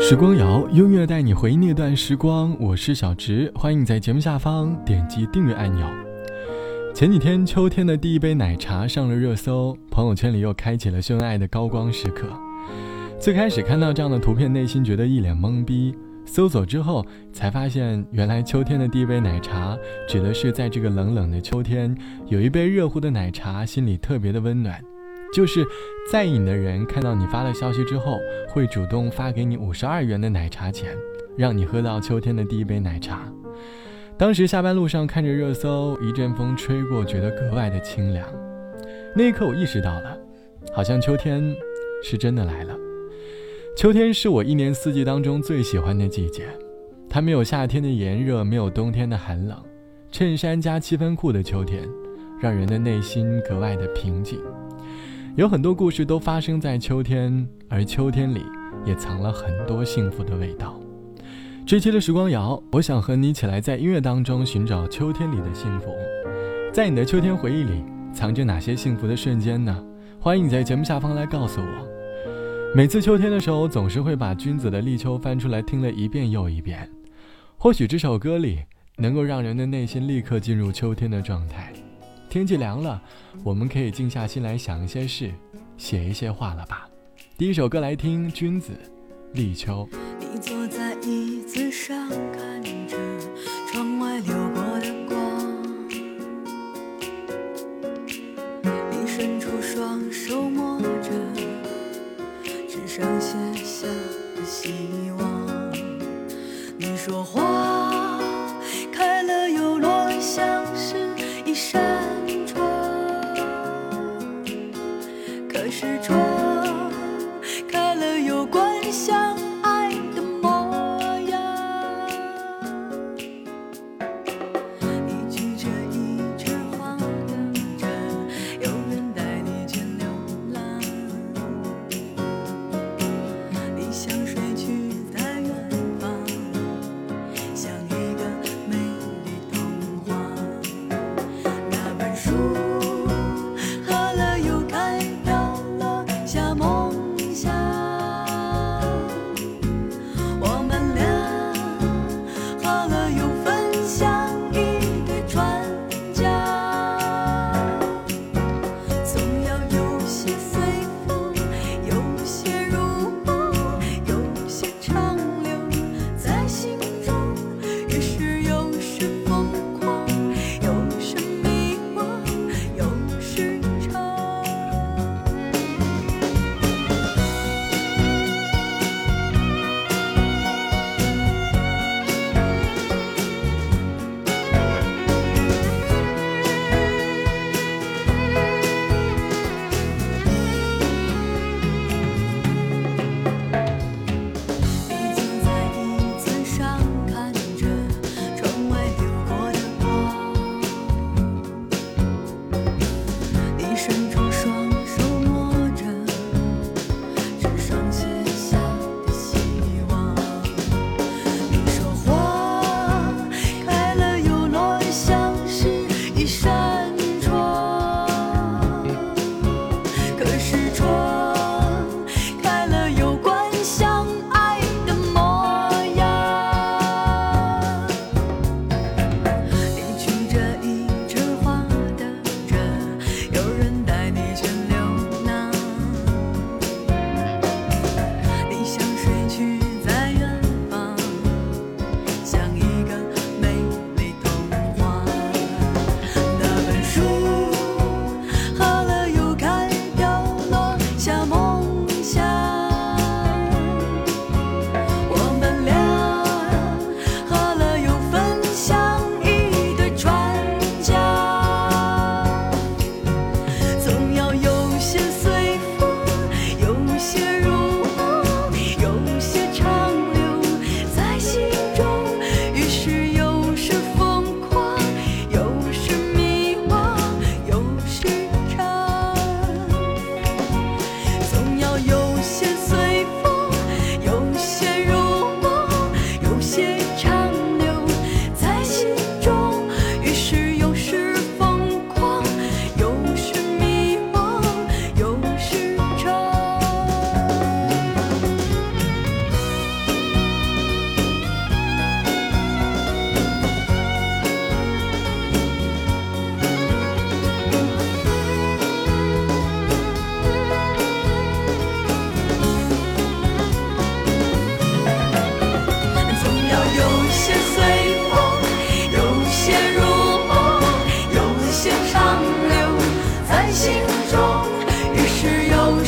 时光谣，音乐带你回忆那段时光。我是小植，欢迎在节目下方点击订阅按钮。前几天，秋天的第一杯奶茶上了热搜，朋友圈里又开启了秀恩爱的高光时刻。最开始看到这样的图片，内心觉得一脸懵逼。搜索之后，才发现原来秋天的第一杯奶茶，指的是在这个冷冷的秋天，有一杯热乎的奶茶，心里特别的温暖。就是在意你的人看到你发了消息之后，会主动发给你五十二元的奶茶钱，让你喝到秋天的第一杯奶茶。当时下班路上看着热搜，一阵风吹过，觉得格外的清凉。那一刻我意识到了，好像秋天是真的来了。秋天是我一年四季当中最喜欢的季节，它没有夏天的炎热，没有冬天的寒冷，衬衫加七分裤的秋天，让人的内心格外的平静。有很多故事都发生在秋天，而秋天里也藏了很多幸福的味道。这期的时光谣，我想和你一起来在音乐当中寻找秋天里的幸福。在你的秋天回忆里，藏着哪些幸福的瞬间呢？欢迎你在节目下方来告诉我。每次秋天的时候，总是会把君子的立秋翻出来听了一遍又一遍。或许这首歌里能够让人的内心立刻进入秋天的状态。天气凉了，我们可以静下心来想一些事，写一些话了吧。第一首歌来听《君子立秋》。是春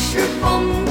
是风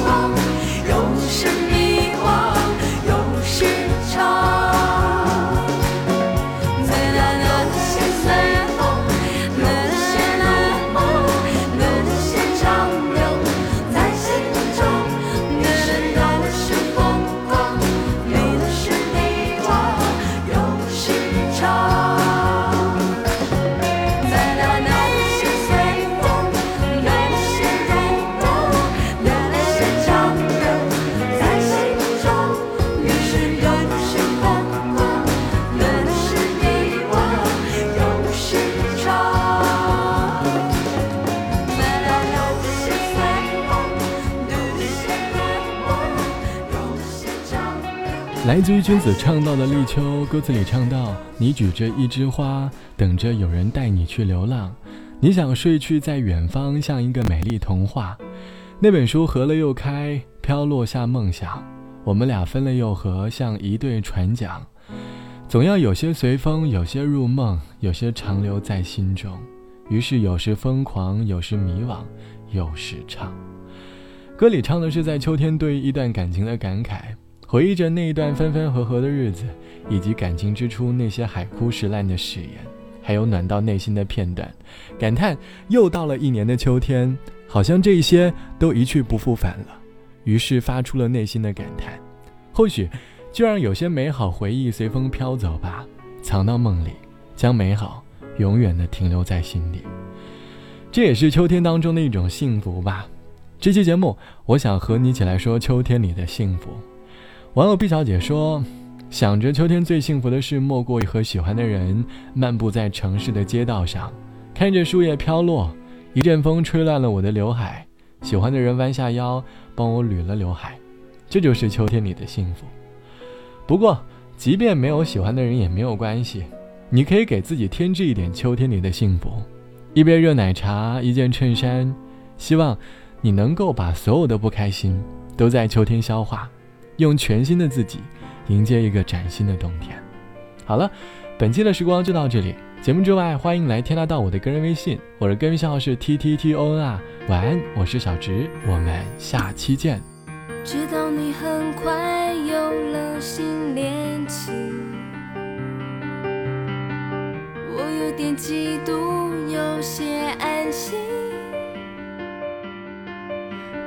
来自于君子倡导的立秋，歌词里唱到：“你举着一枝花，等着有人带你去流浪。你想睡去在远方，像一个美丽童话。那本书合了又开，飘落下梦想。我们俩分了又合，像一对船桨。总要有些随风，有些入梦，有些长留在心中。于是有时疯狂，有时迷惘，有时唱。歌里唱的是在秋天对一段感情的感慨。”回忆着那一段分分合合的日子，以及感情之初那些海枯石烂的誓言，还有暖到内心的片段，感叹又到了一年的秋天，好像这些都一去不复返了。于是发出了内心的感叹：或许就让有些美好回忆随风飘走吧，藏到梦里，将美好永远的停留在心里。这也是秋天当中的一种幸福吧。这期节目，我想和你一起来说秋天里的幸福。网友毕小姐说：“想着秋天最幸福的事，莫过于和喜欢的人漫步在城市的街道上，看着树叶飘落，一阵风吹乱了我的刘海，喜欢的人弯下腰帮我捋了刘海，这就是秋天里的幸福。不过，即便没有喜欢的人也没有关系，你可以给自己添置一点秋天里的幸福：一杯热奶茶，一件衬衫。希望你能够把所有的不开心都在秋天消化。”用全新的自己迎接一个崭新的冬天。好了，本期的时光就到这里。节目之外，欢迎来添加到我的个人微信，我的个人信号是 t t t o n 啊。晚安，我是小直，我们下期见。知道你很快有了新恋情，我有点嫉妒，有些安心。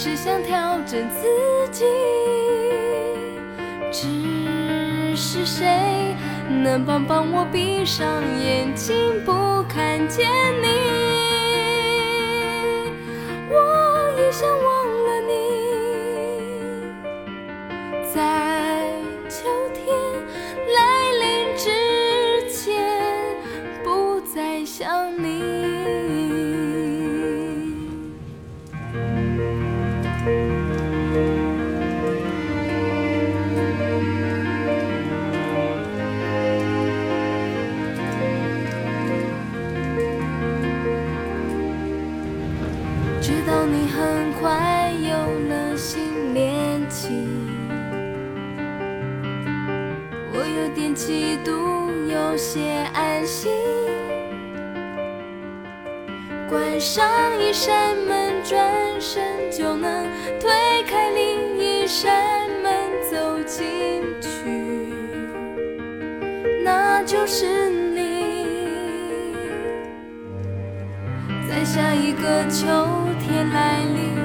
是想调整自己，只是谁能帮帮我闭上眼睛不看见你？你很快有了新恋情，我有点嫉妒有些安心，关上一扇门，转身就能推开另一扇门，走进去，那就是你。在下一个秋天来临，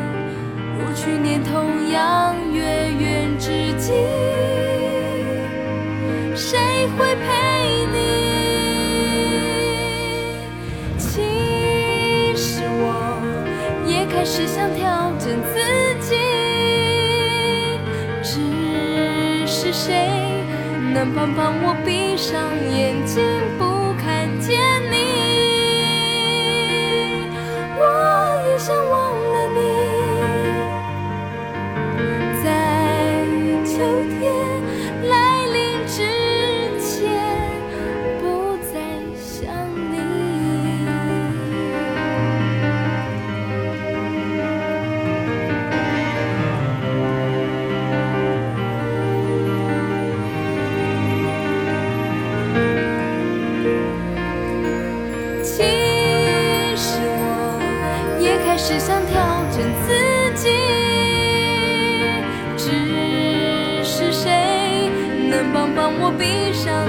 如去年同样月圆之际。谁会陪你？其实我也开始想调整自己，只是谁能帮帮我闭上眼睛不只想挑战自己只是谁能帮帮我闭上